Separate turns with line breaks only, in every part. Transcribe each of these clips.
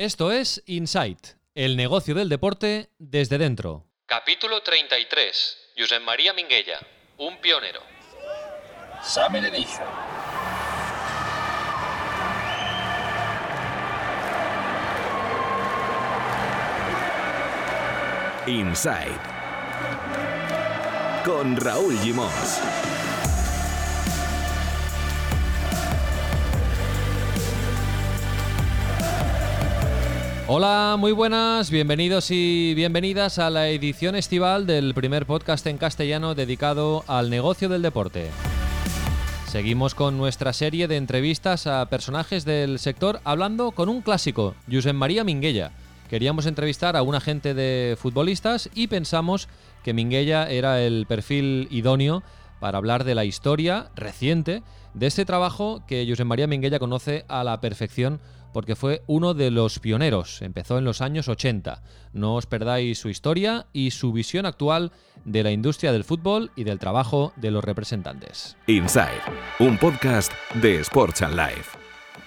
Esto es Insight, el negocio del deporte desde dentro.
Capítulo 33. Josep María Minguella, un pionero.
Summer Edition.
Inside con Raúl Gimos.
Hola, muy buenas, bienvenidos y bienvenidas a la edición estival del primer podcast en castellano dedicado al negocio del deporte. Seguimos con nuestra serie de entrevistas a personajes del sector hablando con un clásico, Josep María Minguella. Queríamos entrevistar a un agente de futbolistas y pensamos que Minguella era el perfil idóneo para hablar de la historia reciente de este trabajo que Josep María Minguella conoce a la perfección porque fue uno de los pioneros, empezó en los años 80. No os perdáis su historia y su visión actual de la industria del fútbol y del trabajo de los representantes.
Inside, un podcast de Sports and Life.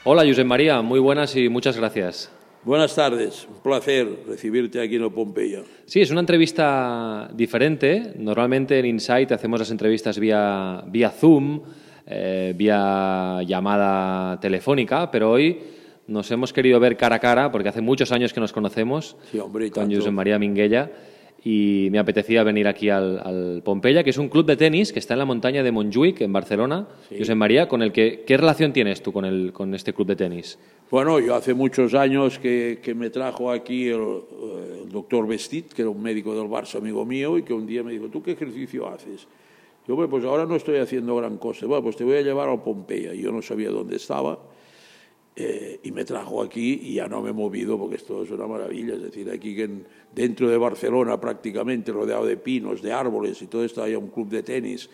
Hola, Josep María, muy buenas y muchas gracias.
Buenas tardes, un placer recibirte aquí en Pompeya.
Sí, es una entrevista diferente. Normalmente en Insight hacemos las entrevistas vía, vía Zoom, eh, vía llamada telefónica, pero hoy nos hemos querido ver cara a cara porque hace muchos años que nos conocemos con José María Minguella y me apetecía venir aquí al, Pompeya, que es un club de tenis que está en la montaña de Montjuic, en Barcelona. José María, con el que, ¿qué relación tienes tú con, el, con este club de tenis?
Bueno, yo hace muchos años que, que me trajo aquí el, el, doctor Vestit, que era un médico del Barça, amigo mío, y que un día me dijo, ¿tú qué ejercicio haces? Yo, pues ahora no estoy haciendo gran cosa. Bueno, pues te voy a llevar al Pompeya. Yo no sabía dónde estaba eh, y me trajo aquí y ya no me he movido porque esto es una maravilla. Es decir, aquí dentro de Barcelona prácticamente rodeado de pinos, de árboles y todo esto hay un club de tenis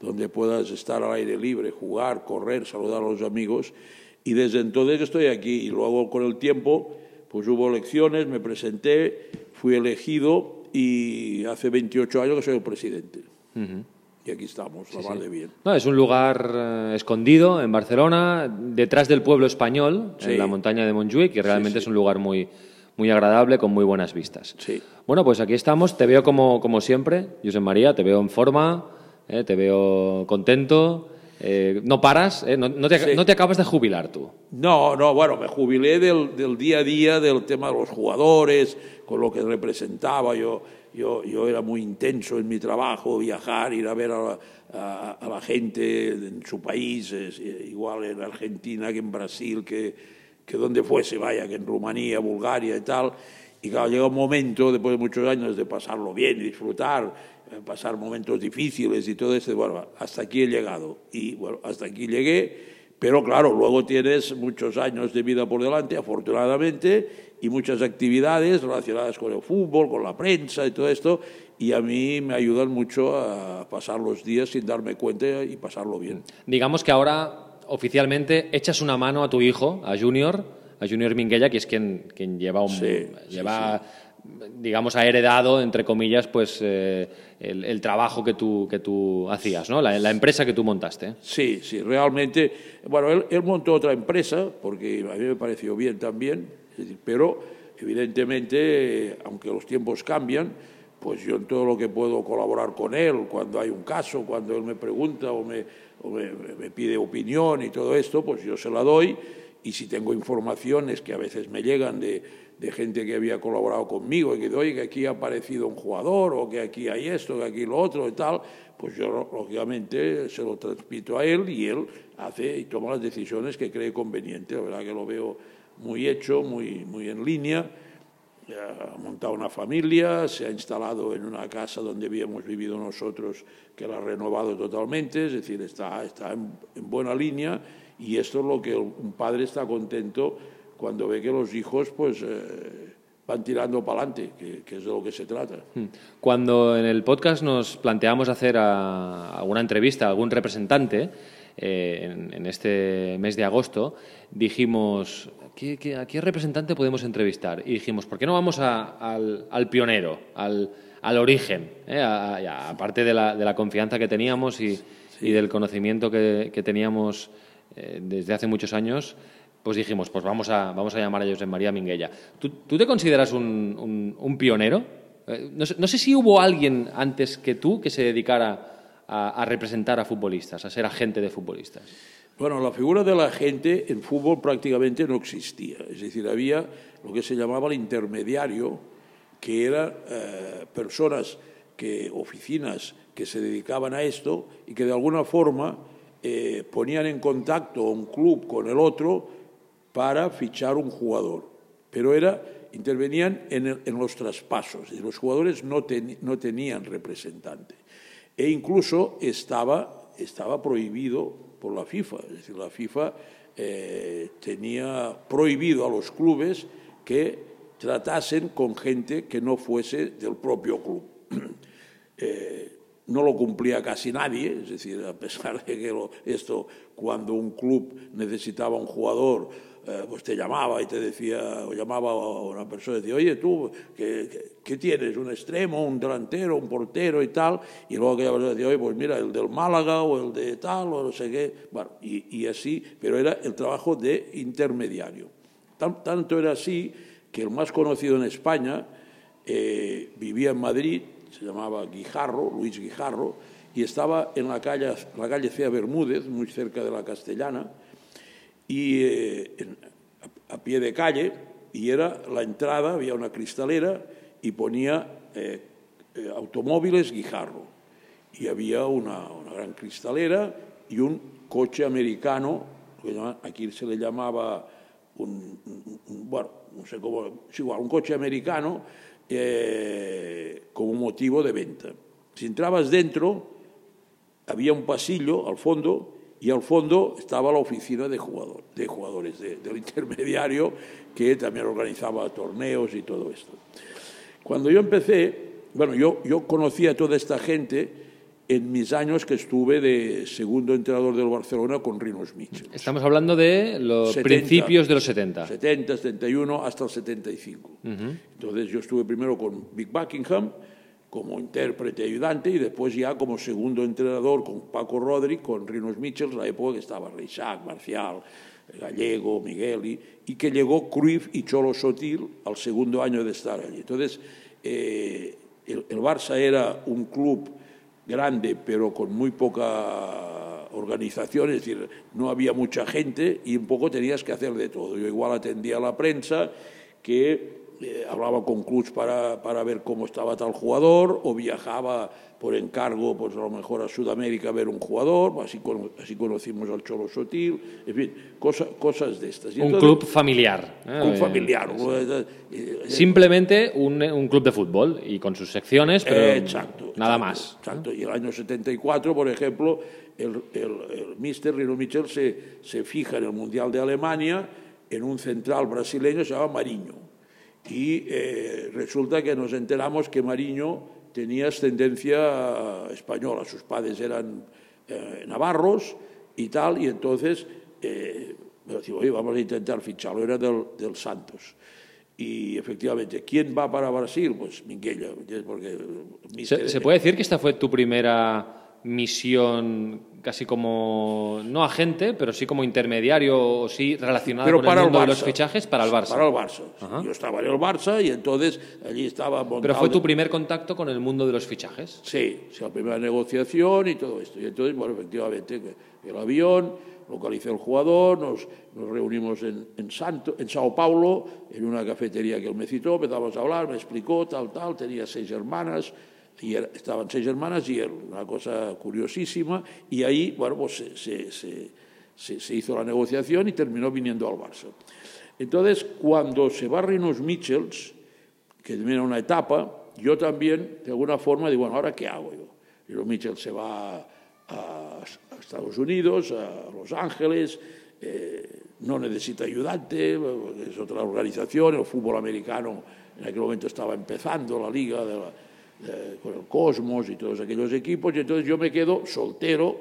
donde puedas estar al aire libre, jugar, correr, saludar a los amigos. Y desde entonces estoy aquí y luego con el tiempo pues hubo elecciones, me presenté, fui elegido y hace 28 años que soy el presidente y aquí estamos, la sí, de bien.
No, es un lugar eh, escondido en Barcelona, detrás del pueblo español, en la montaña de Montjuic, y realmente es un lugar muy, muy agradable, con muy buenas vistas. Bueno, pues aquí estamos, te veo como, como siempre, José María, te veo en forma, eh, te veo contento. Eh, no paras, no, no, te, no, te, acabas de jubilar tú.
No, no, bueno, me jubilé del, del, día a día, del tema de los jugadores, con lo que representaba. Yo, yo, yo era muy intenso en mi trabajo, viajar, ir a ver a la, a, la gente en su país, eh, igual en Argentina que en Brasil, que, que donde fuese, vaya, que en Rumanía, Bulgaria y tal. Y claro, llega un momento, después de muchos años, de pasarlo bien y disfrutar, eh, pasar momentos difíciles y todo eso, bueno, hasta aquí he llegado. Y bueno, hasta aquí llegué pero claro, luego tienes muchos años de vida por delante, afortunadamente, y muchas actividades relacionadas con el fútbol, con la prensa y todo esto, y a mí me ayudan mucho a pasar los días sin darme cuenta y pasarlo bien.
Digamos que ahora oficialmente echas una mano a tu hijo, a Junior, a Junior Minguella, que es quien, quien lleva un... lleva, digamos, ha heredado, entre comillas, pues eh, el, trabajo que tú, que tú hacías, ¿no? La, empresa que tú montaste.
Sí, sí, realmente. Bueno, él, montó otra empresa, porque a mí me pareció bien también, pero evidentemente, aunque los tiempos cambian, pues yo en todo lo que puedo colaborar con él, cuando hay un caso, cuando él me pregunta o me, o me, me pide opinión y todo esto, pues yo se la doy. Y si tengo informaciones que a veces me llegan de de gente que había colaborado conmigo y que oye, que aquí ha aparecido un jugador o que aquí hay esto, que aquí lo otro y tal, pues yo lógicamente se lo transmito a él y él hace y toma las decisiones que cree conveniente. La verdad que lo veo muy hecho, muy, muy en línea. Ha montado una familia, se ha instalado en una casa donde habíamos vivido nosotros, que la ha renovado totalmente, es decir, está, está en, en buena línea y esto es lo que un padre está contento cuando ve que los hijos pues eh, van tirando para adelante, que, es de lo que se trata. Hmm.
Cuando en el podcast nos planteamos hacer alguna entrevista a algún representante, eh, en, este mes de agosto, dijimos, ¿a qué representante podemos entrevistar? Y dijimos, ¿por qué no vamos al, pionero, al, origen? Eh? aparte de la, confianza que teníamos y, del conocimiento que, teníamos desde hace muchos años,
pues dijimos, pues vamos a, vamos a llamar a José María Minguella. ¿Tú, tú te consideras un, un- pionero? Eh, No sé, si hubo alguien antes que tú que se dedicara a, a representar a futbolistas, a ser agente de futbolistas.
Bueno, la figura de la gente en fútbol prácticamente no existía. Es decir, había lo que se llamaba el intermediario, que eran eh, personas, que, oficinas que se dedicaban a esto y que de alguna forma eh, ponían en contacto un club con el otro para fichar un jugador. Pero era, intervenían en, los traspasos. Decir, los jugadores no, tenían representante. E incluso estaba, estaba prohibido por la FIFA. Es decir, la FIFA eh, tenía prohibido a los clubes que tratasen con gente que no fuese del propio club. Eh, no lo cumplía casi nadie, es decir, a pesar de que lo- esto, cuando un club necesitaba un jugador, eh, pues te llamaba y te decía, o llamaba a una persona y decía, oye, tú, ¿qué, tienes? ¿Un extremo, un delantero, un portero y tal? Y luego aquella persona decía, oye, pues mira, el del Málaga o el de tal, o no sé qué. Y, así, pero era el trabajo de intermediario. Tan- tanto era así que el más conocido en España eh, vivía en Madrid, se llamaba Guijarro, Luis Guijarro, y estaba en la calle, la calle Cea Bermúdez, muy cerca de la Castellana, y eh, a, pie de calle, y era la entrada, había una cristalera, y ponía eh, eh, automóviles Guijarro. Y había una, una gran cristalera y un coche americano, aquí se le llamaba bueno, no sé cómo, es igual, un coche americano eh, como motivo de venta. Si entrabas dentro, había un pasillo al fondo y al fondo estaba la oficina de, jugador, de jugadores, de- del intermediario, que también organizaba torneos y todo esto. Cuando yo empecé, bueno, yo, yo conocí a toda esta gente en mis años que estuve de segundo entrenador del Barcelona con Rinos Mitchell.
Estamos hablando de los
70.
principios de los 70.
70, 71 hasta el 75. Entonces yo estuve primero con Big Buckingham como intérprete ayudante y después ya como segundo entrenador con Paco Rodri, con Rinos Mitchell, la época que estaba Reixac, Marcial, Gallego, Miguel, y, y que llegó Cruyff y Cholo Sotil al segundo año de estar allí. Entonces eh, el, el Barça era un club grande, pero con muy poca organización, es decir, no había mucha gente y un poco tenías que hacer de todo. Yo igual atendía a la prensa, que eh, hablaba con clubs para, para ver cómo estaba tal jugador, o viajaba por encargo, pues a lo mejor a Sudamérica a ver un jugador, así, así conocimos al Cholo Sotil, en fin, cosa- cosas de estas. Y
Un
entonces-
club familiar. ¿eh?
Un familiar. eh,
Simplemente un, un club de fútbol y con sus secciones, pero
exacto.
nada
exacto,
más.
Exacto. Y el año 74, por ejemplo, el, el, el mister Rino Michel se, se fija en el Mundial de Alemania en un central brasileño que se llama Mariño. Y eh, resulta que nos enteramos que Mariño tenía ascendencia española. Sus padres eran eh, navarros y tal, y entonces eh, me decimos, oye, vamos a intentar ficharlo. Era del, del Santos. Y efectivamente, ¿quién va para Brasil? Pues Minguella, porque míster-
¿Se, se puede decir que esta fue tu primera misión casi como, no agente, pero sí como intermediario o sí relacionado
pero
con
para
el
el
mundo
Barça.
de los fichajes para el Barça?
Para el Barça. Yo estaba en el Barça y entonces allí estaba montado.
Pero fue tu primer contacto con el mundo de los fichajes.
Sí, sí, la primera negociación y todo esto. Y entonces, bueno, efectivamente, el avión, localicé al jugador, nos, nos reunimos en, en, Santo, en Sao Paulo, en una cafetería que él me citó, empezamos a hablar, me explicó, tal, tal, tenía seis hermanas, y era- estaban seis hermanas y él, una cosa curiosísima, y ahí, bueno, pues se- se- se- se hizo la negociación y terminó viniendo al Barça. Entonces, cuando se va Rinos Michels, que termina una etapa, yo también, de alguna forma, digo, bueno, ¿ahora qué hago yo? Rinos Michels se va a, a Estados Unidos, a Los Ángeles, eh, no necesita ayudante, es otra organización, el fútbol americano en aquel momento estaba empezando, la liga de la- de- con el Cosmos y todos aquellos equipos, y entonces yo me quedo soltero,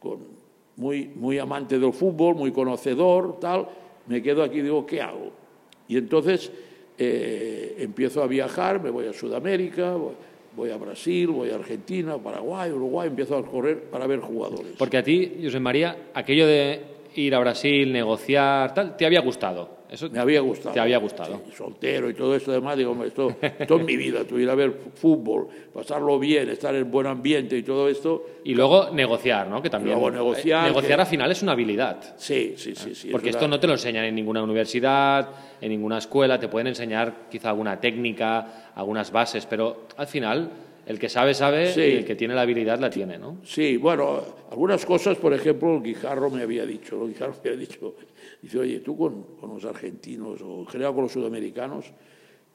con, muy, muy amante del fútbol, muy conocedor, tal, me quedo aquí y digo, ¿qué hago? Y entonces eh, empiezo a viajar, me voy a Sudamérica, voy, voy a Brasil, voy a Argentina, Paraguay, Uruguay, empiezo a correr para ver jugadores.
Porque a ti, José María, aquello de ir a Brasil, negociar, tal, te había gustado. Eso
Me había gustado.
Te había gustado.
Sí, soltero y todo esto, además, digo, esto, esto es mi vida, tú ir a ver fútbol, pasarlo bien, estar en buen ambiente y todo esto.
Y luego negociar, ¿no? Que también.
luego negociar,
eh, negociar
que-
al final es una habilidad.
Sí, sí, sí. sí
Porque
es
esto
una-
no te lo enseñan en ninguna universidad, en ninguna escuela, te pueden enseñar quizá alguna técnica, algunas bases, pero al final el que sabe, sabe
Sí.
y el que tiene la habilidad la tiene, ¿no?
Sí, bueno, algunas cosas, por ejemplo, el Guijarro me había dicho, el Guijarro me había dicho, dice, oye, tú con, con los argentinos o en general con los sudamericanos,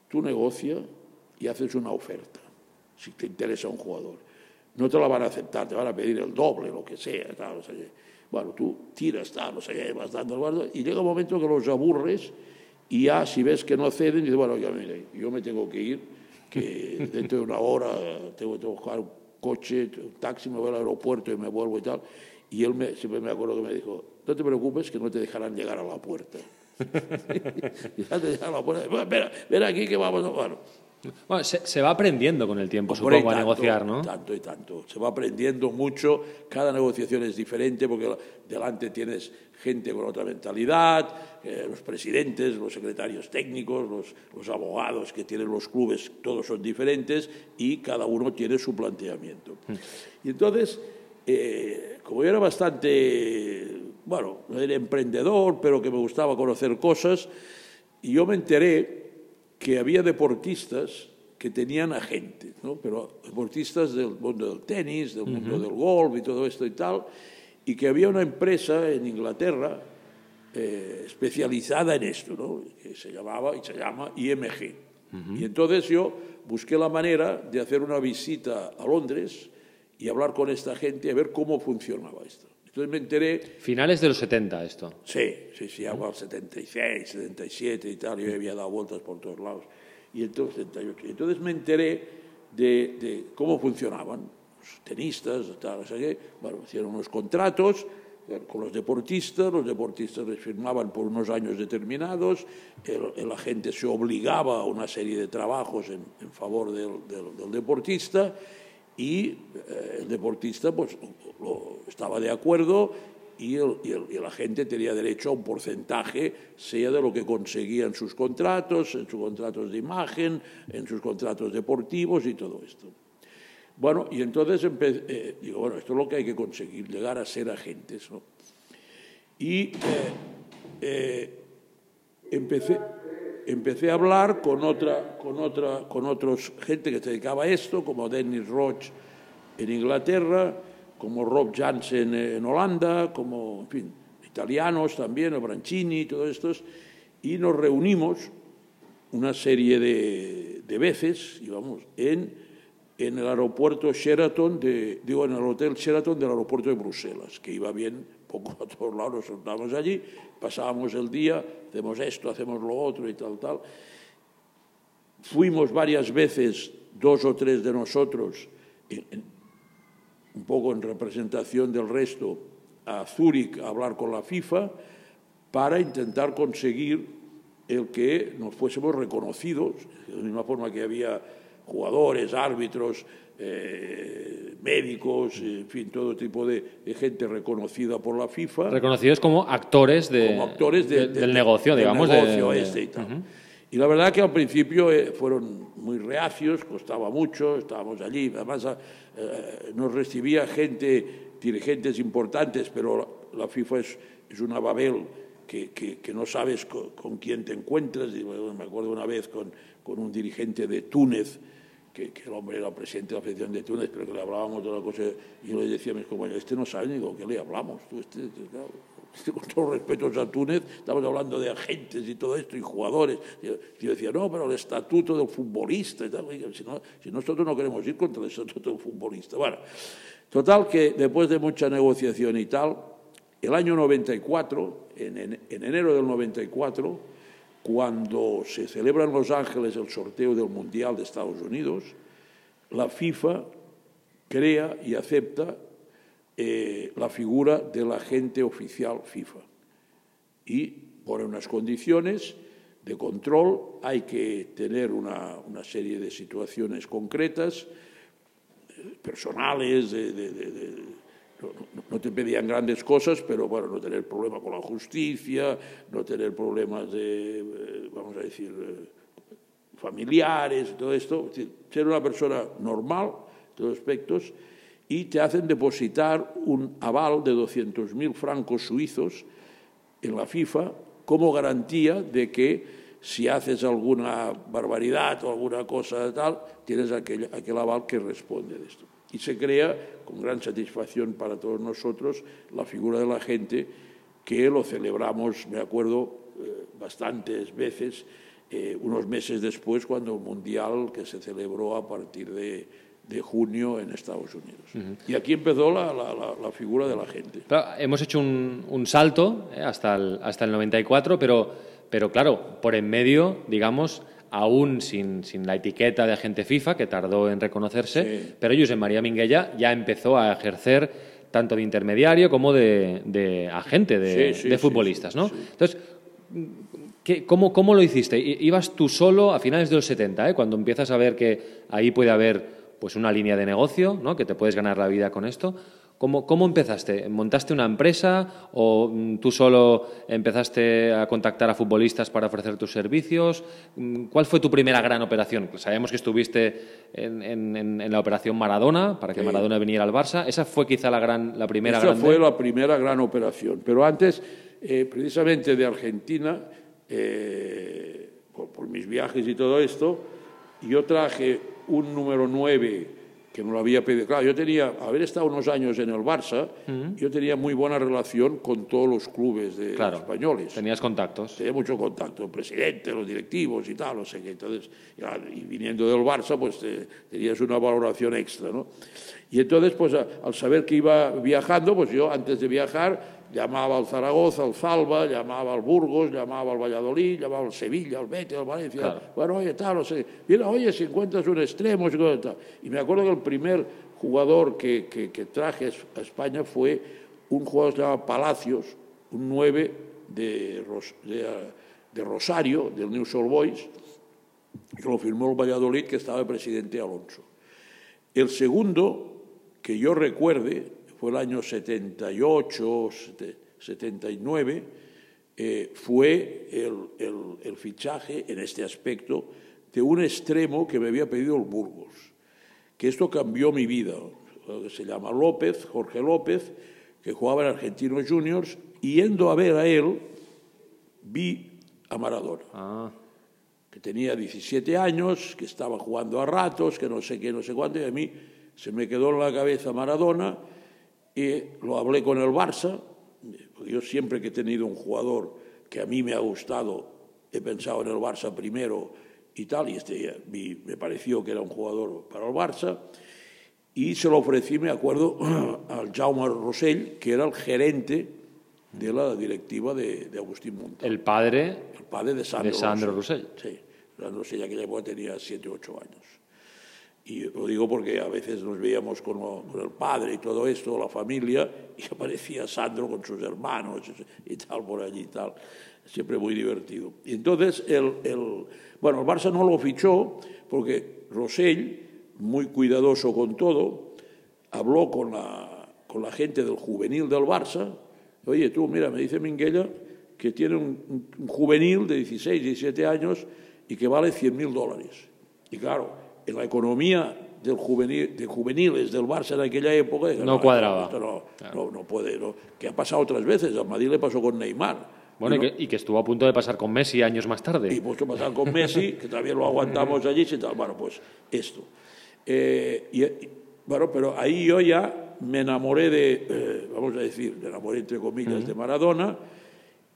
tú negocia y haces una oferta, si te interesa un jugador. No te la van a aceptar, te van a pedir el doble, lo que sea, tal, no sé qué. Bueno, tú tiras, tal, no sé qué, vas dando, guardo, y llega un momento que los aburres y ya si ves que no ceden, dices, bueno, ya mire, yo me tengo que ir, que dentro de una hora tengo que buscar un coche, un taxi, me voy al aeropuerto y me vuelvo y tal. Y él me, siempre me acuerdo que me dijo, no te preocupes que no te dejarán llegar a la puerta. ya te dejan a la puerta, espera, ven aquí que vamos, a-". bueno,
Bueno, se, se va aprendiendo con el tiempo,
ahí
supongo, a negociar, ¿no?
Tanto y tanto. Se va aprendiendo mucho, cada negociación es diferente porque delante tienes gente con otra mentalidad, eh, los presidentes, los secretarios técnicos, los, los abogados que tienen los clubes, todos son diferentes y cada uno tiene su planteamiento.
Mm.
Y entonces, eh, como yo era bastante, bueno, no era emprendedor, pero que me gustaba conocer cosas, y yo me enteré que había deportistas que tenían agentes, ¿no? pero deportistas del mundo del tenis, del mundo del golf y todo esto y tal, y que había una empresa en Inglaterra eh, especializada en esto, ¿no? que se llamaba y se llama IMG. Y entonces yo busqué la manera de hacer una visita a Londres y hablar con esta gente a ver cómo funcionaba esto. Entonces me enteré
Finales de los 70 esto.
Sí, sí, sí, hago al 76, 77 y tal, yo había dado vueltas por todos lados. Y entonces, 78. Y entonces me enteré de, de cómo funcionaban los tenistas, tal, o sea que, bueno, hicieron unos contratos con los deportistas, los deportistas les firmaban por unos años determinados, el, el agente se obligaba a una serie de trabajos en, en favor del, del- del deportista y eh, el deportista pues estaba de acuerdo y el, el- y el agente tenía derecho a un porcentaje, sea de lo que conseguía en sus contratos, en sus contratos de imagen, en sus contratos deportivos y todo esto. Bueno, y entonces eh, digo, bueno, esto es lo que hay que conseguir, llegar a ser agentes. Y eh, empecé, empecé a hablar con otra, con otra, con otros gente que se dedicaba a esto, como Dennis Roach en Inglaterra, como Rob Jansen en Holanda, como, en italianos también, o Brancini, todos estos, y nos reunimos una serie de, de veces, íbamos, en, en el aeropuerto Sheraton, de, digo, en el hotel Sheraton del aeropuerto de Bruselas, que iba bien, poco a todos lados, nos allí, pasábamos el día, hacemos esto, hacemos lo otro y tal, tal. Fuimos varias veces, dos o tres de nosotros, un poco en representación del resto, a Zúrich a hablar con la FIFA para intentar conseguir el que nos fuésemos reconocidos, de la misma forma que había jugadores, árbitros, eh, médicos, en fin, todo tipo de, de gente reconocida por la FIFA
Reconocidos como actores, de,
como actores de-
de-
de-
del negocio,
del
digamos. de-
negocio este y tal. Y la verdad que al principio eh, fueron muy reacios, costaba mucho, estábamos allí, además eh, nos recibía gente, dirigentes importantes, pero la, la FIFA es, es una babel que, que- que no sabes co- con, quién te encuentras. Y, bueno, me acuerdo una vez con, con un dirigente de Túnez, que, que el hombre era presidente de la Federación de Túnez, pero que le hablábamos de una cosa, y yo le decía a mis compañeros, este no sabe de qué le hablamos, tú, este, este, claro, este, con todos respetos a Túnez, estamos hablando de agentes y todo esto, y jugadores. Y yo, y decía, no, pero el estatuto del futbolista y tal, Oiga, si, no- si nosotros no queremos ir contra el estatuto del futbolista. Bueno, total que después de mucha negociación y tal, el año 94, en, en- en enero del 94, cuando se celebra en Los Ángeles el sorteo del Mundial de Estados Unidos, la FIFA crea y acepta eh, la figura del agente oficial FIFA. Y pone unas condiciones de control, hay que tener una, una serie de situaciones concretas, eh, personales, de, no, te pedían grandes cosas, pero bueno, no tener problema con la justicia, no tener problemas de, eh, vamos a decir, eh, familiares, todo esto, ser una persona normal, en todos aspectos, y te hacen depositar un aval de 200.000 francos suizos en la FIFA como garantía de que si haces alguna barbaridad o alguna cosa tal, tienes aquel, aquel aval que responde de esto. Y se crea, con gran satisfacción para todos nosotros, la figura de la gente que lo celebramos, me acuerdo, eh, bastantes veces, eh, unos meses después, cuando el Mundial que se celebró a partir de, de junio en Estados Unidos. Y aquí empezó la, la- la- la figura de la gente.
Claro, hemos hecho un, un salto eh, hasta, el, hasta el 94, pero, pero claro, por en medio, digamos, aún sin, sin la etiqueta de agente FIFA, que tardó en reconocerse,
Sí.
pero Josep María Minguella ya empezó a ejercer tanto de intermediario como de, de agente de,
Sí, sí,
de
sí,
futbolistas, ¿no? Entonces, ¿qué- cómo, ¿cómo lo hiciste? ¿Ibas tú solo a finales de los 70, eh, cuando empiezas a ver que ahí puede haber pues, una línea de negocio, ¿no? que te puedes ganar la vida con esto? ¿Cómo, ¿Cómo empezaste? ¿Montaste una empresa o mm, tú solo empezaste a contactar a futbolistas para ofrecer tus servicios? Mm, ¿Cuál fue tu primera gran operación? Pues sabemos que estuviste en, en- en- en la operación Maradona, para que
Sí.
Maradona viniera al Barça. Esa fue quizá la, gran, la primera
Esa
grande.
fue la primera gran operación. Pero antes, eh, precisamente de Argentina, eh, por, por mis viajes y todo esto, yo traje un número 9 que me lo había pedido. Claro, yo tenía, haber estado unos años en el Barça, yo tenía muy buena relación con todos los clubes de
Claro,
españoles.
Tenías contactos.
Tenía mucho contacto, el presidente, los directivos y tal, no sé qué. Entonces, y viniendo del Barça, pues te- tenías una valoración extra, ¿no? Y entonces, pues a- al saber que iba viajando, pues yo antes de viajar llamaba al Zaragoza, al Zalba, llamaba al Burgos, llamaba al Valladolid, llamaba al Sevilla, al Betis, al Valencia.
Claro.
Bueno, oye, tal, no sé. Mira, oye, si encuentras un extremo, tal. Y me acuerdo que el primer jugador que, que- que traje a España fue un jugador que se llama Palacios, un 9 de, Ros- de, de Rosario, del New Soul Boys, que lo firmó el Valladolid, que estaba el presidente Alonso. El segundo, que yo recuerde, fue el año 78, sete- 79, eh, fue el, el- el fichaje en este aspecto de un extremo que me había pedido el Burgos, que esto cambió mi vida, se llama López, Jorge López, que jugaba en Argentinos Juniors, y yendo a ver a él, vi a Maradona
Ah,
que tenía 17 años, que estaba jugando a ratos, que no sé qué, no sé cuánto, y a mí se me quedó en la cabeza Maradona y lo hablé con el Barça, yo siempre que he tenido un jugador que a mí me ha gustado, he pensado en el Barça primero y tal, y este me pareció que era un jugador para el Barça, y se lo ofrecí, me acuerdo, al Jaume Rosell, que era el gerente de la directiva de, de Agustín Montal
el padre
el padre de Sandro,
De Sandro Rosell.
Sí, Sandro Rosell, aquella época tenía 7 o 8 años. Y lo digo porque a veces nos veíamos con, lo- con el padre y todo esto, la familia, y aparecía Sandro con sus hermanos y tal por allí y tal. Siempre muy divertido. Y entonces, el, el- bueno, el Barça no lo fichó porque Rosell, muy cuidadoso con todo, habló con la, con la gente del juvenil del Barça. Oye, tú, mira, me dice Minguella que tiene un, un- juvenil de 16, 17 años y que vale 100 mil dólares. Y claro, en la economía del juvenil, de juveniles del Barça en aquella época... dije,
No cuadraba.
esto no, no, no puede, no. que ha pasado otras veces. A Madrid le pasó con Neymar.
Bueno, y
no-
que, y que estuvo a punto de pasar con Messi años más tarde.
y pues que pasar con Messi, que también lo aguantamos allí y tal. Bueno, pues esto. Eh, y, y- bueno, pero ahí yo ya me enamoré de, eh, vamos a decir, me enamoré entre comillas de Maradona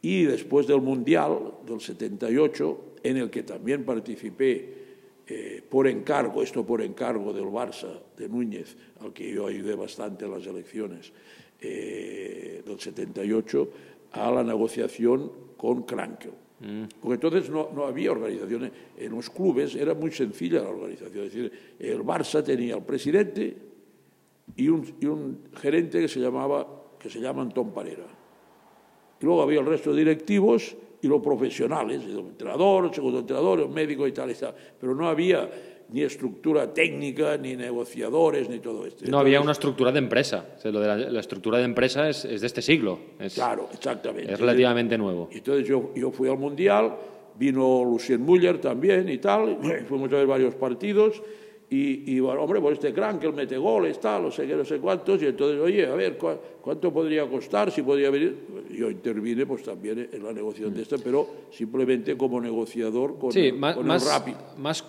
y después del Mundial del 78, en el que también participé eh, por encargo, esto por encargo del Barça, de Núñez, al que yo ayudé bastante en las elecciones eh, del 78, a la negociación con Krankel. Porque entonces no, no había organizaciones. En los clubes era muy sencilla la organización. Es decir, el Barça tenía el presidente y un, y un gerente que se llamaba que se llama Antón Parera. Y luego había el resto de directivos y los profesionales, el entrenador, el segundo entrenador, el médico y tal, y tal. Pero no había ni estructura técnica, ni negociadores, ni todo esto.
No había una estructura de empresa. O sea, lo de la, la estructura de empresa es, es de este siglo. Es,
Claro, exactamente.
es relativamente nuevo.
Y Entonces yo, yo fui al Mundial, vino Lucien Müller también y tal, fuimos a ver varios partidos, y, y bueno, hombre, pues este gran que él mete goles, tal, no sé qué, no sé cuántos, y entonces, oye, a ver, ¿cu- ¿cuánto podría costar? Si podría venir. Yo intervine pues también en la negociación de esta, pero simplemente como negociador con,
Sí,
el-
más,
con el
más,
Rapid.
más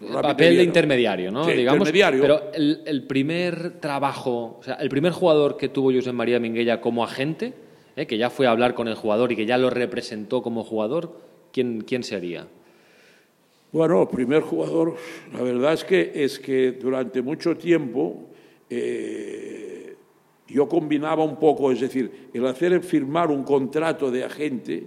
Rapid
papel
de
intermediario, ¿no?
Sí,
Digamos.
intermediario.
Pero el, el primer trabajo, o sea, el primer jugador que tuvo José María Minguella como agente, ¿eh? que ya fue a hablar con el jugador y que ya lo representó como jugador, ¿quién, quién sería?
Bueno, primer jugador, la verdad es que, es que durante mucho tiempo eh, yo combinaba un poco, es decir, el hacer firmar un contrato de agente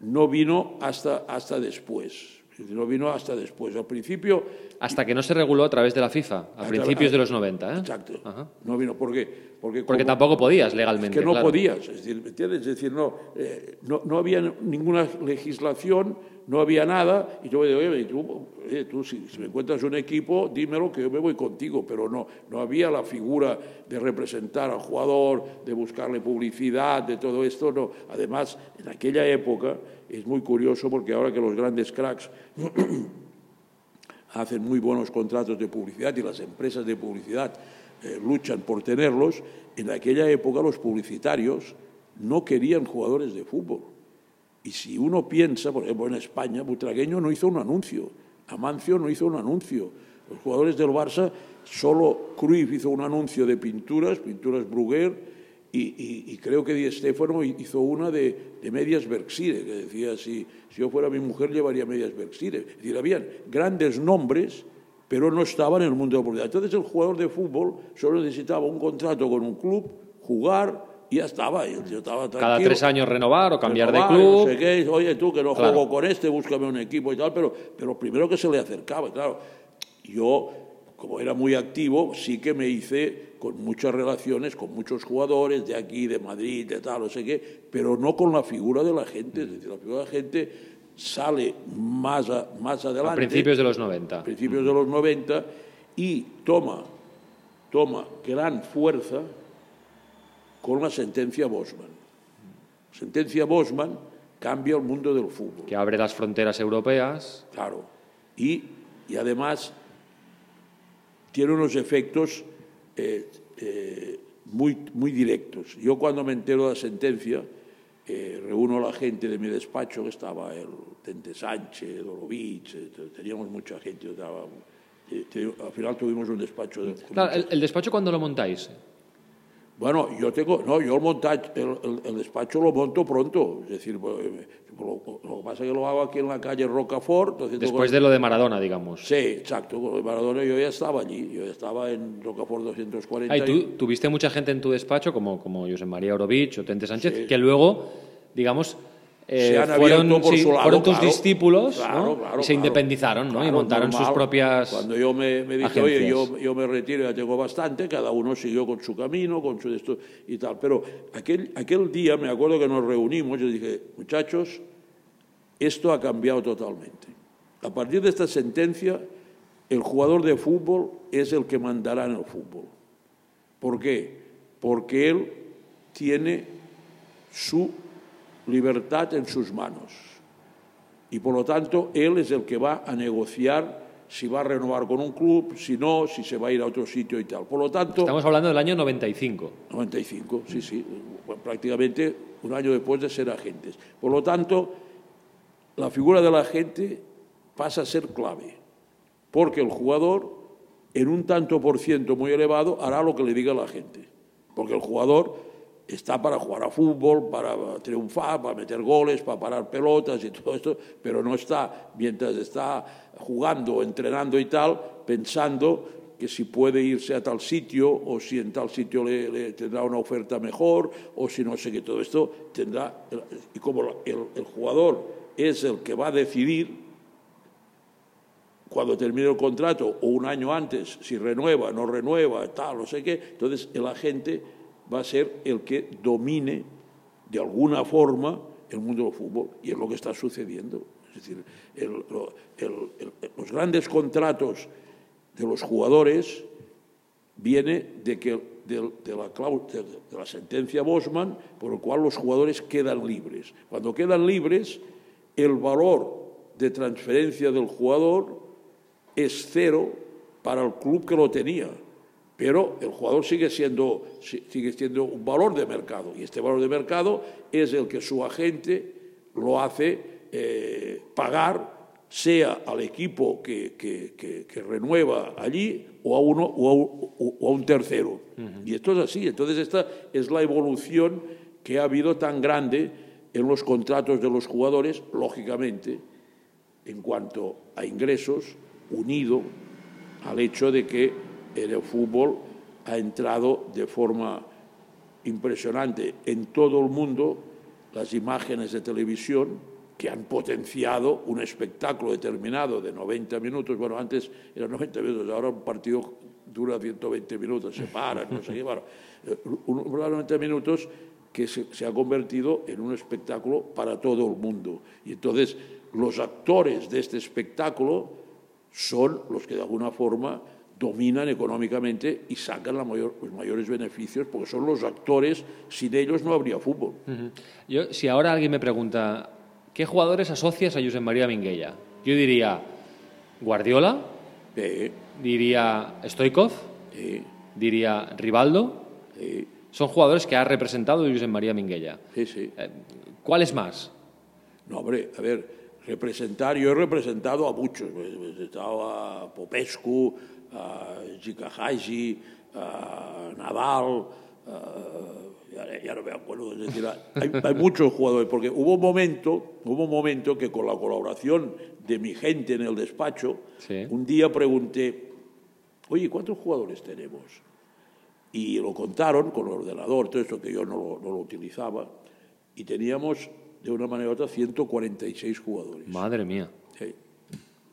no vino hasta, hasta después, no vino hasta después. Al principio
Hasta que no se reguló a través de la FIFA, a principios de los 90. ¿eh?
Exacto.
Ajá.
No vino. ¿Por qué? Porque,
Porque
como-
tampoco podías
es
legalmente.
que no
claro.
podías. Es decir, ¿me entiendes? Es decir, no, eh, no, no había ninguna legislación, no había nada. Y yo me digo, oye, tú, eh, tú si, si me encuentras un equipo, dímelo que yo me voy contigo. Pero no, no había la figura de representar al jugador, de buscarle publicidad, de todo esto. No. Además, en aquella época es muy curioso porque ahora que los grandes cracks hacen muy buenos contratos de publicidad y las empresas de publicidad eh, luchan por tenerlos, en aquella época los publicitarios no querían jugadores de fútbol. Y si uno piensa, por ejemplo, en España, Butragueño no hizo un anuncio, Amancio no hizo un anuncio. Los jugadores del Barça, solo Cruyff hizo un anuncio de pinturas, pinturas Bruguer, y, y- y creo que Di Stéfano hizo una de, de medias Berksire, que decía, si, si yo fuera mi mujer llevaría medias Berksire. Es decir, habían grandes nombres, pero no estaban en el mundo de la publicidad. Entonces el jugador de fútbol solo necesitaba un contrato con un club, jugar, y ya estaba. Y el tío estaba
Cada
tranquilo.
tres años renovar o cambiar de
Renovar,
club.
no sé qué, oye, tú que no
Claro.
juego con este, búscame un equipo y tal, pero, pero primero que se le acercaba. Claro, yo, como era muy activo, sí que me hice con muchas relaciones con muchos jugadores de aquí, de Madrid, de tal, no sé qué, pero no con la figura de la gente. Es decir, la figura de la gente sale más, a- más adelante
A principios de los 90.
principios de los 90 y toma, toma gran fuerza con la sentencia Bosman. Sentencia Bosman cambia el mundo del fútbol,
Que abre las fronteras europeas.
claro, y, y además tiene unos efectos eh, eh, muy, muy directos. Yo cuando me entero de la sentencia, eh, reúno a la gente de mi despacho, que estaba el Tente Sánchez, Dorovich, teníamos mucha gente. al final tuvimos un despacho
Claro, el, el despacho cuando lo montáis.
Bueno, yo tengo, no, yo el montaje, el, el- el despacho lo monto pronto, es decir, pues, eh, lo, lo que pasa es que lo hago aquí en la calle Rocafort.
Después
con-
de lo de Maradona, digamos.
Sí, exacto, con el Maradona yo ya estaba allí, yo ya estaba en Rocafort 240.
Ah, y
y-
tú tuviste mucha gente en tu despacho, como, como José María Orovich o Tente Sánchez, que luego, digamos, eh,
Se han
fueron,
por
sí,
su lado,
fueron tus
claro.
discípulos
Claro,
¿no?
claro,
y se independizaron ¿no? y montaron sus propias.
Cuando yo me, me dije, oye, yo, yo me retiro, ya tengo bastante, cada uno siguió con su camino, con su esto y tal. Pero aquel, aquel día me acuerdo que nos reunimos, yo dije, muchachos, esto ha cambiado totalmente. A partir de esta sentencia, el jugador de fútbol es el que mandará en el fútbol. ¿Por qué? Porque él tiene su libertad en sus manos. Y por lo tanto, él es el que va a negociar si va a renovar con un club, si no, si se va a ir a otro sitio y tal. Por lo tanto,
Estamos hablando del año 95.
95, sí, sí, prácticamente un año después de ser agentes. Por lo tanto, la figura del agente pasa a ser clave, porque el jugador, en un tanto por ciento muy elevado, hará lo que le diga la gente, porque el jugador está para jugar a fútbol, para triunfar, para meter goles, para parar pelotas y todo esto, pero no está, mientras está jugando, entrenando y tal, pensando que si puede irse a tal sitio o si en tal sitio le, tendrá una oferta mejor o si no sé qué, todo esto tendrá, y como el jugador es el que va a decidir cuando termine el contrato o un año antes, si renueva, no renueva, tal, no sé qué, entonces el agente va a ser el que domine de alguna forma el mundo del fútbol y es lo que está sucediendo. Es decir, los grandes contratos de los jugadores viene de, que, de, la, de la sentencia Bosman, por el cual los jugadores quedan libres. Cuando quedan libres, el valor de transferencia del jugador es cero para el club que lo tenía. Pero el jugador sigue siendo, si- sigue siendo un valor de mercado. Y este valor de mercado es el que su agente lo hace eh, pagar, sea al equipo que, que- que- que renueva allí o a uno o a un, o a un tercero. Y esto es así. Entonces esta es la evolución que ha habido tan grande en los contratos de los jugadores, lógicamente, en cuanto a ingresos, unido al hecho de que en el fútbol ha entrado de forma impresionante en todo el mundo las imágenes de televisión que han potenciado un espectáculo determinado de 90 minutos. Bueno, antes eran 90 minutos, ahora un partido dura 120 minutos, se paran, no sé qué. Bueno, eh, un- un 90 minutos que se, se ha convertido en un espectáculo para todo el mundo. Y entonces los actores de este espectáculo son los que de alguna forma dominan económicamente y sacan la mayor- los mayores beneficios, porque son los actores, sin ellos no habría fútbol.
Yo, si ahora alguien me pregunta, ¿qué jugadores asocias a Josep María Minguella? Yo diría Guardiola,
Eh,
diría Stoikov,
eh,
diría Rivaldo.
eh,
Son jugadores que ha representado Josep María Minguella.
sí, sí.
Eh, ¿Cuáles más?
No, hombre, a ver, representar, yo he representado a muchos. He representado a Popescu, a Zika Haji, a Nadal, a- ya, ya no me acuerdo. Es decir, hay, hay muchos jugadores, porque hubo un momento, hubo un momento que con la colaboración de mi gente en el despacho,
Sí.
un día pregunté, oye, ¿cuántos jugadores tenemos? Y lo contaron con el ordenador, todo esto que yo no lo, no lo utilizaba, y teníamos de una manera u otra 146 jugadores.
Madre mía.
Sí.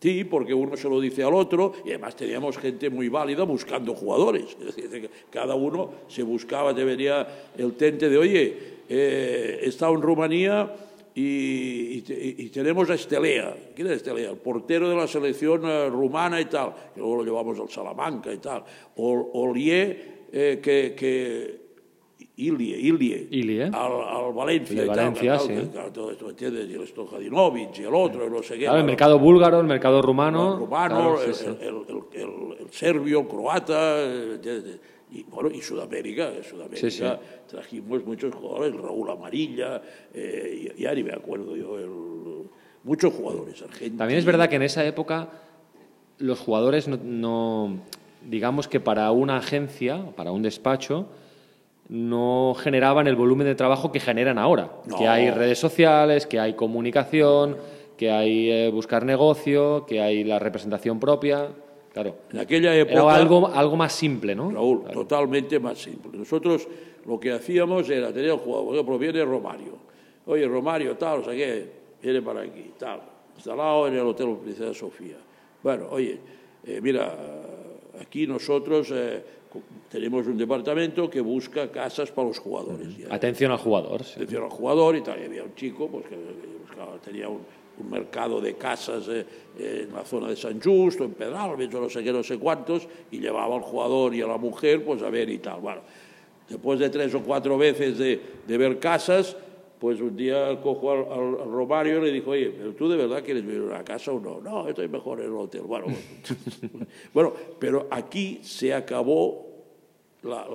Sí, porque uno se lo dice al otro y además teníamos gente muy válida buscando jugadores. Cada uno se buscaba, te venía el tente de, oye, eh, estado en Rumanía y, y te- y tenemos a Estelea. ¿Quién es Estelea? El portero de la selección eh, rumana y tal, que luego lo llevamos al Salamanca y tal. O, o eh, que Ilie, Ilie,
Ilie.
Al, al Valencia y tal,
Valencia,
claro,
sí.
claro, todo esto, ¿entiendes? Y el Stojadinovic y el otro, y no sé qué.
Claro, el mercado búlgaro, el mercado rumano.
el rumano,
Claro, sí,
el, el- el- el- el serbio, el croata, ¿entiendes? y bueno, y Sudamérica, Sudamérica
Sí, sí.
trajimos muchos jugadores, Raúl Amarilla, eh, ya, ni me acuerdo yo, el- muchos jugadores argentinos.
También es verdad que en esa época los jugadores no, no- digamos que para una agencia, para un despacho, no generaban el volumen de trabajo que generan ahora.
No.
Que hay redes sociales, que hay comunicación, que hay eh, buscar negocio, que hay la representación propia. Claro.
En aquella época...
Era algo, algo más simple, ¿no?
Raúl, totalmente más simple. Nosotros lo que hacíamos era tener un jugador, por ejemplo, viene Romario. Oye, Romario, tal, o sea qué, viene para aquí, tal, instalado en el Hotel Princesa Sofía. Bueno, oye, eh, mira, aquí nosotros eh, tenemos un departamento que busca casas para los jugadores. Ya,
Atención al jugador. sí.
atención al jugador y tal. Y había un chico pues, que buscaba, tenía un, un mercado de casas eh, eh, en la zona de San Justo, en Pedralbes, no sé qué, no sé cuántos, y llevaba al jugador y a la mujer pues a ver y tal. Bueno, después de tres o cuatro veces de, de ver casas, pues un día cojo al, al- al Romario y le dijo, oye, ¿pero tú de verdad quieres vivir en casa o no? No, estoy mejor en el hotel. Bueno, bueno, pero aquí se acabó la-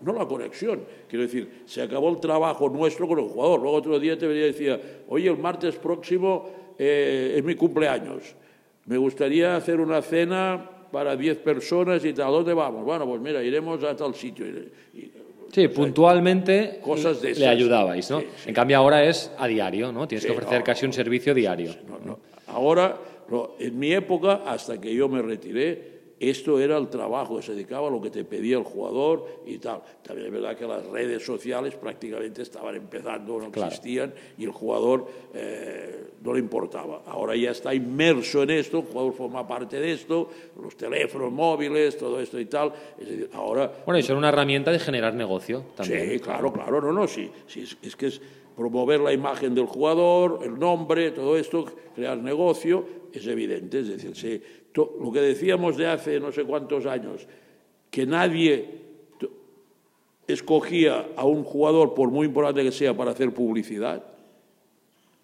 no la conexión, quiero decir, se acabó el trabajo nuestro con el jugador. Luego otro día te venía y decía, oye, el martes próximo eh, es mi cumpleaños, me gustaría hacer una cena para 10 personas y tal, ¿dónde vamos? Bueno, pues mira, iremos a tal sitio.
Sí, puntualmente
Cosas de
le ayudabais, ¿no?
Sí, sí.
En cambio ahora es a diario, ¿no? Tienes
Sí,
que ofrecer
no,
casi un servicio diario.
No, no. Ahora, en mi época, hasta que yo me retiré, esto era el trabajo que se dedicaba a lo que te pedía el jugador y tal. También es verdad que las redes sociales prácticamente estaban empezando, no
Claro.
existían, y el jugador eh, no le importaba. Ahora ya está inmerso en esto, el jugador forma parte de esto, los teléfonos móviles, todo esto y tal. Es decir, ahora
Bueno, y son una herramienta de generar negocio también.
Sí, claro, claro, no, no, sí, sí es, es que es, promover la imagen del jugador, el nombre, todo esto, crear negocio, es evidente. Es decir, lo que decíamos de hace no sé cuántos años, que nadie escogía a un jugador, por muy importante que sea, para hacer publicidad,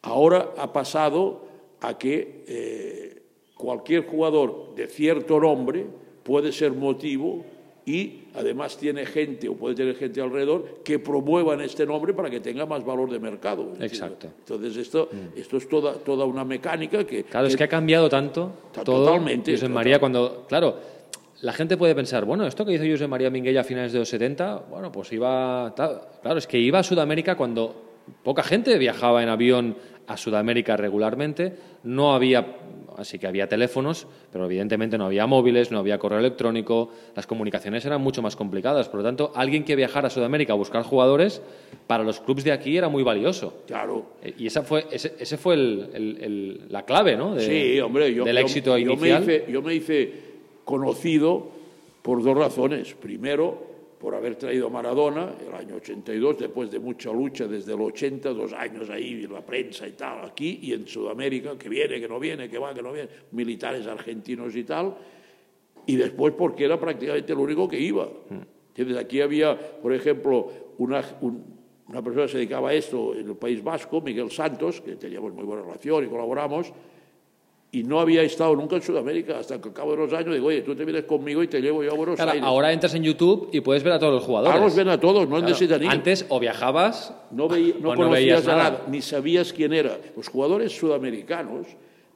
ahora ha pasado a que eh, cualquier jugador de cierto nombre puede ser motivo y además tiene gente o puede tener gente alrededor que promuevan este nombre para que tenga más valor de mercado.
Exacto.
Entonces esto, esto es toda, toda una mecánica que...
Claro, es que ha cambiado tanto todo.
totalmente,
José. María, cuando. Claro, la gente puede pensar, bueno, esto que hizo José María Minguella a finales de los 70, bueno, pues iba. tal. Claro, es que iba a Sudamérica cuando poca gente viajaba en avión a Sudamérica regularmente. No había. Así que había teléfonos, pero evidentemente no había móviles, no había correo electrónico, las comunicaciones eran mucho más complicadas. Por lo tanto, alguien que viajara a Sudamérica a buscar jugadores, para los clubes de aquí era muy valioso.
Claro.
Eh, Y esa fue, ese, ese fue el- el- el- la clave, ¿no? De-
Sí, hombre, yo,
del
yo-
éxito
yo
inicial.
Me hice, yo me hice conocido por dos razones. Primero, por haber traído a Maradona el año 82, después de mucha lucha desde el 80, dos años ahí la prensa y tal, aquí y en Sudamérica, que viene, que no viene, que va, que no viene, militares argentinos y tal. Y después porque era prácticamente el único que iba. Entonces, aquí había, por ejemplo, una, un- una persona que se dedicaba a esto en el País Vasco, Miguel Santos, que teníamos muy buena relación y colaboramos, y no había estado nunca en Sudamérica hasta que al cabo de los años digo, oye, tú te vienes conmigo y te llevo yo a Buenos
Claro,
Aires.
ahora entras en YouTube y puedes ver a todos los jugadores.
Ahora los ven a todos, no
Claro,
necesitan ir.
Antes o viajabas
No, veí- no
o
conocías
nada.
nada, ni sabías quién era. Los jugadores sudamericanos,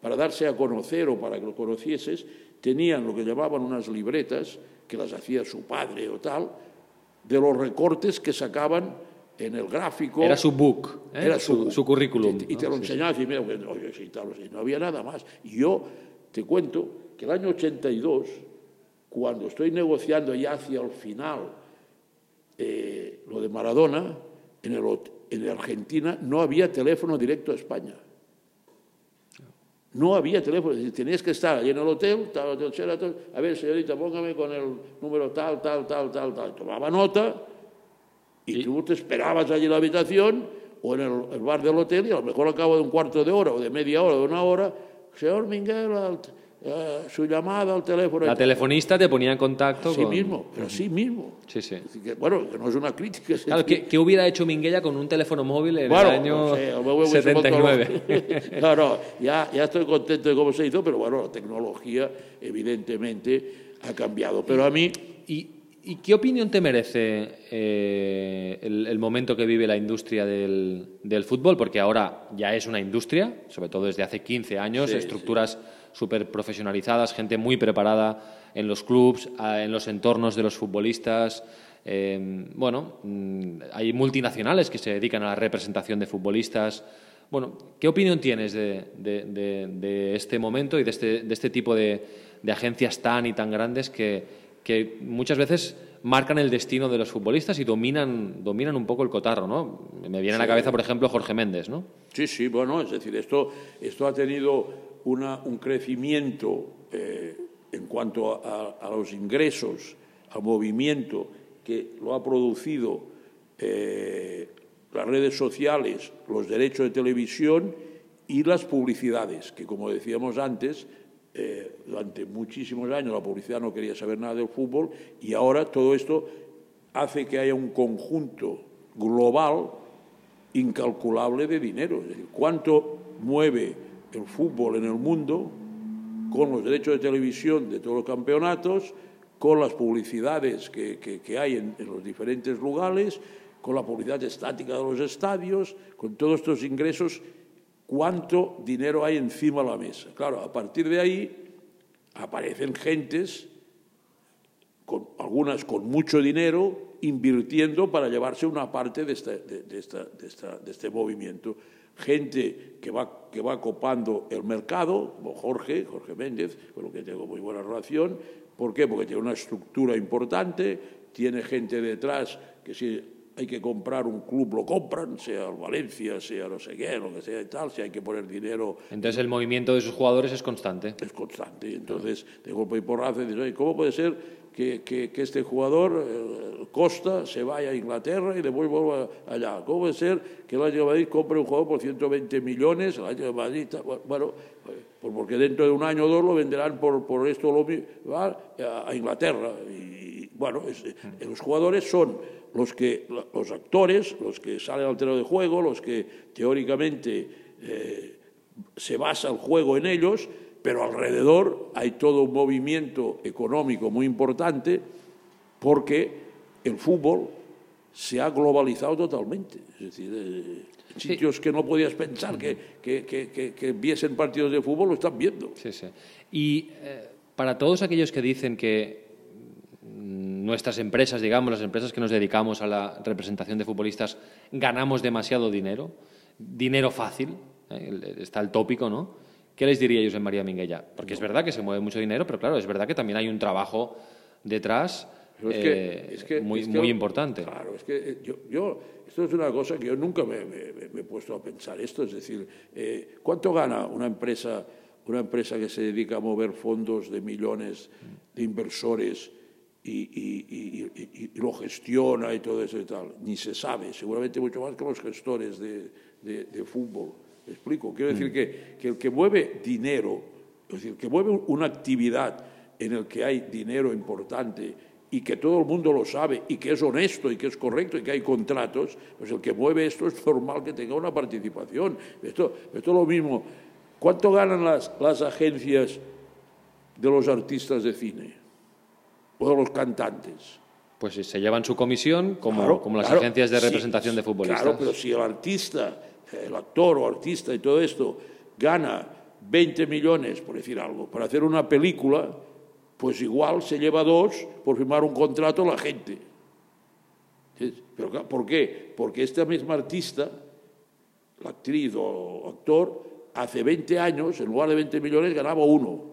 para darse a conocer o para que lo conocieses, tenían lo que llamaban unas libretas, que las hacía su padre o tal, de los recortes que sacaban en el gráfico.
Era su book, ¿eh?
Era
su, su currículum.
Y, y te
¿no?
lo
Sí, sí.
enseñaba y mira, oye, sí, tal, sí, no había nada más. Y yo te cuento que el año 82, cuando estoy negociando ya hacia el final eh, lo de Maradona, en, el, en Argentina no había teléfono directo a España. No había teléfono, tenías que estar allí en el hotel, tal, hotel Sheraton, a ver, señorita, póngame con el número tal, tal, tal, tal, tal. Tomaba nota y, tú te esperabas allí en la habitación o en el, el bar del hotel y a lo mejor al cabo de un cuarto de hora o de media hora o de una hora, señor Miguel, al- eh, su llamada al teléfono.
La telefonista te ponía en contacto
Así
con...
mismo, pero así mismo.
Sí, sí.
Que, bueno, que no es una crítica. es
Claro,
decir,
¿qué, qué hubiera hecho Minguella con un teléfono móvil en
bueno,
el año
no sé, a lo mejor hubiese vuelto
79?
loco. No, no, ya, ya estoy contento de cómo se hizo, pero bueno, la tecnología evidentemente ha cambiado. Pero a mí,
¿Y, y qué opinión te merece eh, el, el momento que vive la industria del, del fútbol? Porque ahora ya es una industria, sobre todo desde hace 15 años,
Sí,
estructuras súper profesionalizadas, gente muy preparada en los clubs, en los entornos de los futbolistas. eh, bueno, mm, hay multinacionales que se dedican a la representación de futbolistas. Bueno, ¿qué opinión tienes de, de- de- de este momento y de este, este tipo de agencias tan y tan grandes que, que muchas veces marcan el destino de los futbolistas y dominan, dominan un poco el cotarro, ¿no? Me viene a la cabeza, por ejemplo, Jorge Méndez, ¿no?
Sí, sí, bueno, es decir, esto, esto ha tenido una- un crecimiento eh, en cuanto a, a los ingresos, al movimiento que lo ha producido eh, las redes sociales, los derechos de televisión y las publicidades, que como decíamos antes, eh, durante muchísimos años la publicidad no quería saber nada del fútbol y ahora todo esto hace que haya un conjunto global incalculable de dinero. Es decir, ¿cuánto mueve el fútbol en el mundo con los derechos de televisión de todos los campeonatos, con las publicidades que, hay en, en los diferentes lugares, con la publicidad estática de los estadios, con todos estos ingresos? ¿Cuánto dinero hay encima de la mesa? Claro, a partir de ahí aparecen gentes algunas con mucho dinero invirtiendo para llevarse una parte de, este movimiento. Gente que va, que va copando el mercado, como Jorge, Jorge Méndez, con lo que tengo muy buena relación. ¿Por qué? Porque tiene una estructura importante, tiene gente detrás que si hay que comprar un club, lo compran, sea el Valencia, sea no sé qué, lo que sea y tal, si hay que poner dinero
Entonces el movimiento de sus jugadores es constante.
es constante. Entonces, de golpe y porrazo, dices, oye, ¿cómo puede ser que, que- que este jugador, eh, Costa, se vaya a Inglaterra y después vuelva allá? ¿Cómo puede ser que el Atlético de Madrid compre un jugador por 120 millones? El Atlético de Madrid, bueno, pues porque dentro de un año o dos lo venderán por, por esto lo va a, a Inglaterra. Y bueno, es- eh, los jugadores son los que los actores, los que salen al terreno de juego, los que teóricamente eh, se basa el juego en ellos, pero alrededor hay todo un movimiento económico muy importante porque el fútbol se ha globalizado totalmente. Es decir, eh, sitios que no podías pensar que, que, que, que- viesen partidos de fútbol lo están viendo.
Sí, sí. Y eh, para todos aquellos que dicen que nuestras empresas, digamos, las empresas que nos dedicamos a la representación de futbolistas, ganamos demasiado dinero, dinero fácil, ¿eh? Está el tópico, ¿no? ¿Qué les diría José María Minguella? Porque es verdad que se mueve mucho dinero, pero claro, es verdad que también hay un trabajo detrás
es
eh,
que- es que-
muy,
es que-
muy importante.
Claro, es que eh, yo, yo- esto es una cosa que yo nunca me, me- me- me he puesto a pensar esto, es decir, eh, ¿cuánto gana una empresa, una empresa que se dedica a mover fondos de millones de inversores y, y- y- y- lo gestiona y todo eso y tal? Ni se sabe, seguramente mucho más que los gestores de, de- de fútbol. ¿Me explico? Quiero decir que, que el que mueve dinero, es decir, que mueve una actividad en el que hay dinero importante y que todo el mundo lo sabe y que es honesto y que es correcto y que hay contratos, pues el que mueve esto es normal que tenga una participación. Esto, esto es lo mismo. ¿Cuánto ganan las, las agencias de los artistas de cine o los cantantes?
Pues se llevan su comisión como,
Claro,
como las
claro,
agencias de
sí,
representación de futbolistas.
Claro, pero si el artista, el actor o artista y todo esto gana 20 millones, por decir algo, para hacer una película, pues igual se lleva dos por firmar un contrato la gente. Pero, ¿Por qué? Porque esta misma artista, la actriz o actor, hace 20 años, en lugar de 20 millones, ganaba uno.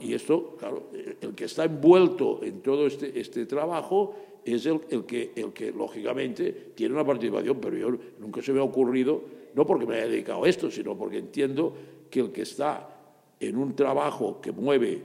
Y esto, claro, el que está envuelto en todo este, este trabajo es el, el que, el que, lógicamente, tiene una participación, pero yo nunca se me ha ocurrido, no porque me haya dedicado a esto, sino porque entiendo que el que está en un trabajo que mueve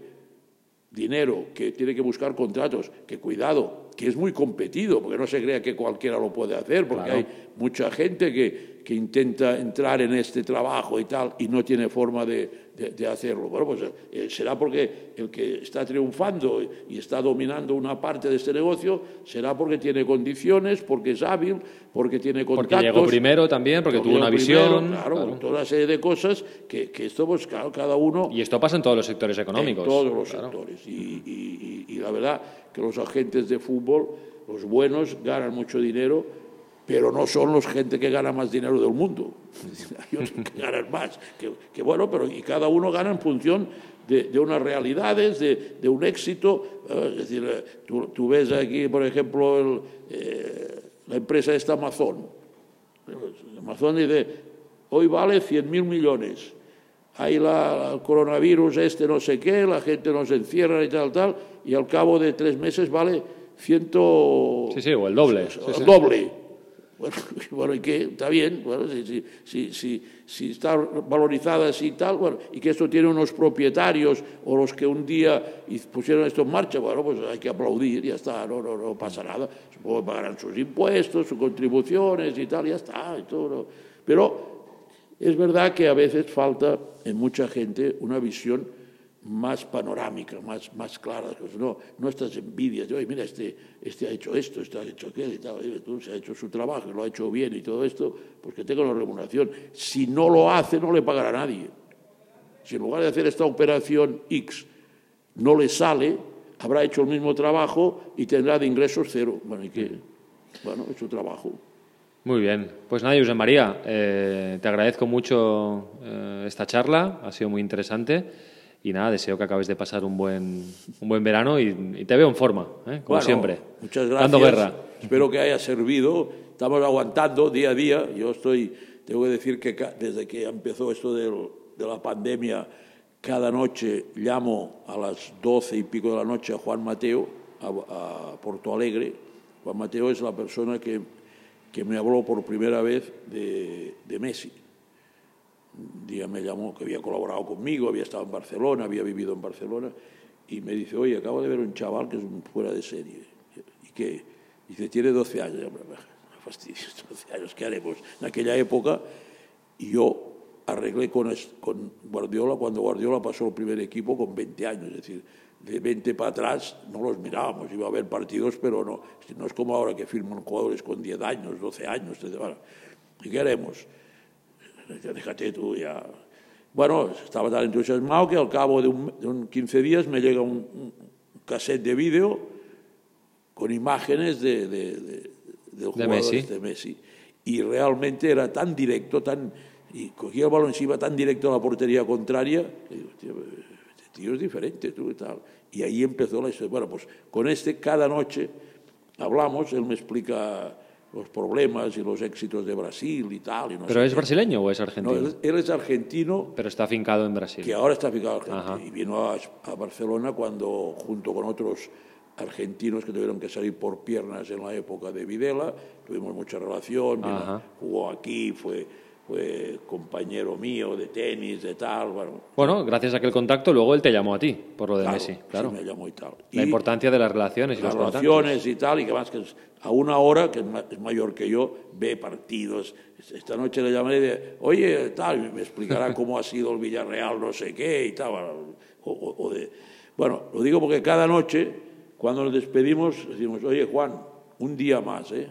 dinero, que tiene que buscar contratos, que cuidado, que es muy competido, porque no se crea que cualquiera lo puede hacer, porque
Claro.
hay mucha gente que, que intenta entrar en este trabajo y tal y no tiene forma de, de- de hacerlo. Bueno, pues eh, será porque el que está triunfando y está dominando una parte de este negocio será porque tiene condiciones, porque es hábil, porque tiene
porque
contactos.
llegó primero también, porque tuvo una
primero,
visión.
claro,
claro.
toda una serie de cosas que, que esto, pues claro, cada uno
Y esto pasa en todos los sectores económicos.
en todos los
claro.
sectores. Y, y- y- y la verdad que los agentes de fútbol, los buenos, ganan mucho dinero, pero no son los gente que gana más dinero del mundo. Hay otros que ganan más. Que, que bueno, pero y cada uno gana en función de, de unas realidades, de, de un éxito. eh, Es decir, eh, tú, tú ves aquí, por ejemplo, el, eh, la empresa esta Amazon. Amazon dice, hoy vale 100.000 millones. Hay la, el coronavirus este no sé qué, la gente nos encierra y tal, tal, y al cabo de tres meses vale ciento...
Sí, sí, o el doble.
El doble. Bueno, bueno, ¿y qué? Está bien, bueno, si, si, si, está valorizada así y tal, bueno, y que esto tiene unos propietarios o los que un día pusieron esto en marcha, bueno, pues hay que aplaudir, ya está, no, no, no pasa nada. Supongo que pagarán sus impuestos, sus contribuciones y tal, ya está, y todo. Pero es verdad que a veces falta en mucha gente una visión más panorámica, más, más clara. Pues no, no estas envidias de, oye, mira, este, este ha hecho esto, este ha hecho aquello y tal, oye, tú, se ha hecho su trabajo, lo ha hecho bien y todo esto, pues que tenga una remuneración. Si no lo hace, no le pagará a nadie. Si en lugar de hacer esta operación X no le sale, habrá hecho el mismo trabajo y tendrá de ingresos cero. Bueno, ¿y qué? Bueno, es su trabajo.
Muy bien. Pues nada, José María, eh, te agradezco mucho eh, esta charla, ha sido muy interesante. Y nada, deseo que acabes de pasar un buen, un buen verano y, y te veo en forma, ¿eh? como
Bueno,
siempre.
Muchas gracias.
Dando guerra.
Espero que haya servido. Estamos aguantando día a día. Yo estoy, tengo que decir que desde que empezó esto del- de la pandemia, cada noche llamo a las doce y pico de la noche a Juan Mateo, a, a Porto Alegre, Juan Mateo es la persona que, que me habló por primera vez de, de Messi. Un día me llamó, que había colaborado conmigo, había estado en Barcelona, había vivido en Barcelona, y me dice, oye, acabo de ver un chaval que es un fuera de serie. ¿Y que Dice, tiene 12 años. Yo, fastidio, 12 años, ¿qué haremos? En aquella época, yo arreglé con, con Guardiola cuando Guardiola pasó al primer equipo con 20 años, es decir, de 20 para atrás no los mirábamos, iba a haber partidos, pero no, no es como ahora que firman jugadores con 10 años, 12 años, ¿y qué haremos? Déjate tú ya. Bueno, estaba tan entusiasmado que al cabo de un, 15 días me llega un, un cassette de vídeo con imágenes de, de, del jugador de Messi. Y realmente era tan directo, tan y cogía el balón y iba tan directo a la portería contraria, y digo, tío, este tío es diferente, tú y tal. Y ahí empezó la historia. Bueno, pues con este cada noche hablamos, él me explica los problemas y los éxitos de Brasil y tal. Y no
¿Pero es brasileño o es argentino?
No, él, es argentino.
Pero está afincado en Brasil.
Que ahora está afincado en Argentina. Y vino a, a, Barcelona cuando, junto con otros argentinos que tuvieron que salir por piernas en la época de Videla, tuvimos mucha relación, jugó aquí, fue fue compañero mío de tenis, de tal. Bueno,
bueno, gracias a aquel contacto, luego él te llamó a ti por lo de Messi. Claro,
sí me llamó y tal.
La importancia de las relaciones y
las
los
relaciones y tal, y que más que a una hora, que es mayor que yo, ve partidos. Esta noche le llamé y dije, oye, tal, me explicará cómo ha sido el Villarreal, no sé qué y tal. O, de... Bueno, lo digo porque cada noche, cuando nos despedimos, decimos, oye, Juan, un día más, ¿eh?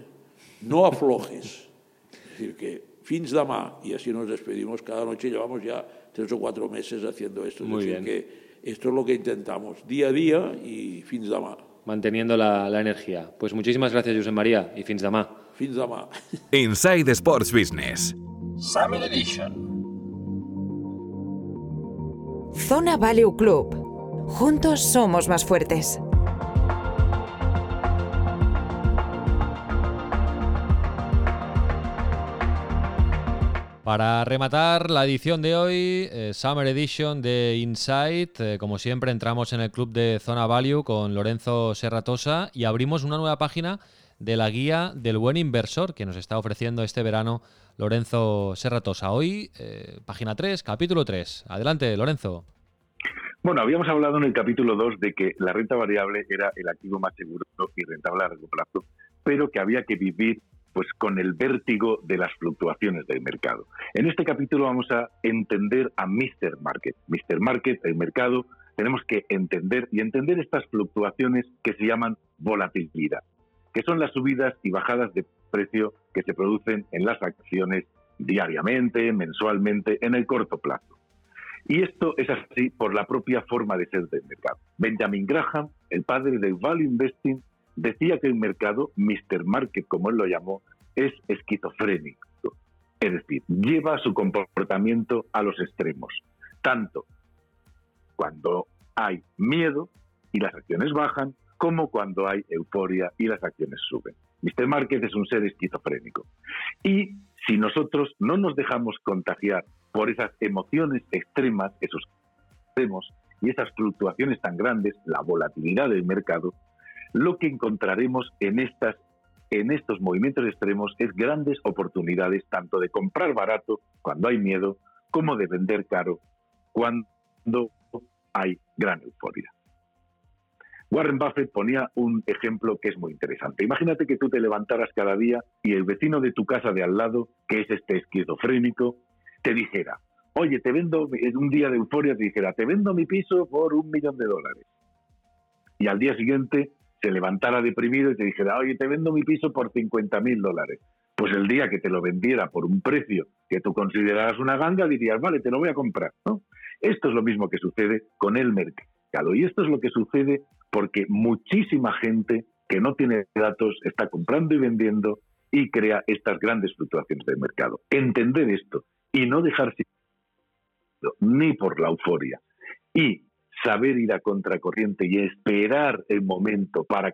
No aflojes. Es decir, que fins demà, y así nos despedimos cada noche, llevamos ya tres o cuatro meses haciendo esto.
Muy
es decir,
bien.
que esto es lo que intentamos, día a día y fins demà.
Manteniendo la, la energía. Pues muchísimas gracias, Josep María, y fins demà.
Fins demà.
Inside Sports Business.
Summer Edition.
Zona Value Club. Juntos somos más fuertes.
Para rematar la edición de hoy, eh, Summer Edition de Insight, eh, como siempre entramos en el club de Zona Value con Lorenzo Serratosa y abrimos una nueva página de la guía del buen inversor que nos está ofreciendo este verano Lorenzo Serratosa. Hoy, eh, página 3, capítulo 3. Adelante, Lorenzo.
Bueno, habíamos hablado en el capítulo 2 de que la renta variable era el activo más seguro y rentable a largo plazo, pero que había que vivir pues con el vértigo de las fluctuaciones del mercado. En este capítulo vamos a entender a Mr. Market. Mr. Market, el mercado, tenemos que entender y entender estas fluctuaciones que se llaman volatilidad, que son las subidas y bajadas de precio que se producen en las acciones diariamente, mensualmente, en el corto plazo. Y esto es así por la propia forma de ser del mercado. Benjamin Graham, el padre del value investing, decía que el mercado, Mr. Market como él lo llamó, es esquizofrénico. Es decir, lleva su comportamiento a los extremos. Tanto cuando hay miedo y las acciones bajan, como cuando hay euforia y las acciones suben. Mr. Market es un ser esquizofrénico. Y si nosotros no nos dejamos contagiar por esas emociones extremas, esos extremos y esas fluctuaciones tan grandes, la volatilidad del mercado, lo que encontraremos en, estas, en estos movimientos extremos es grandes oportunidades tanto de comprar barato cuando hay miedo como de vender caro cuando hay gran euforia. Warren Buffett ponía un ejemplo que es muy interesante. Imagínate que tú te levantaras cada día y el vecino de tu casa de al lado, que es este esquizofrénico, te dijera, oye, te vendo, en un día de euforia te dijera, te vendo mi piso por un millón de dólares. Y al día siguiente te levantara deprimido y te dijera, oye, te vendo mi piso por 50 mil dólares. Pues el día que te lo vendiera por un precio que tú consideraras una ganga, dirías, vale, te lo voy a comprar. ¿no? Esto es lo mismo que sucede con el mercado. Y esto es lo que sucede porque muchísima gente que no tiene datos está comprando y vendiendo y crea estas grandes fluctuaciones del mercado. Entender esto y no dejarse ni por la euforia y saber ir a contracorriente y esperar el momento para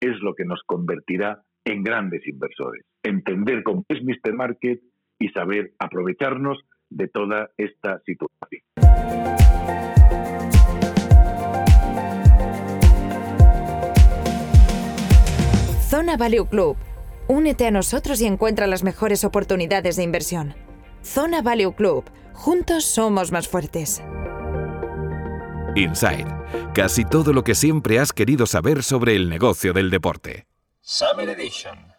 es lo que nos convertirá en grandes inversores. Entender cómo es Mr. Market y saber aprovecharnos de toda esta situación.
Zona Value Club. Únete a nosotros y encuentra las mejores oportunidades de inversión. Zona Value Club. Juntos somos más fuertes.
Inside. Casi todo lo que siempre has querido saber sobre el negocio del deporte.
Summer Edition.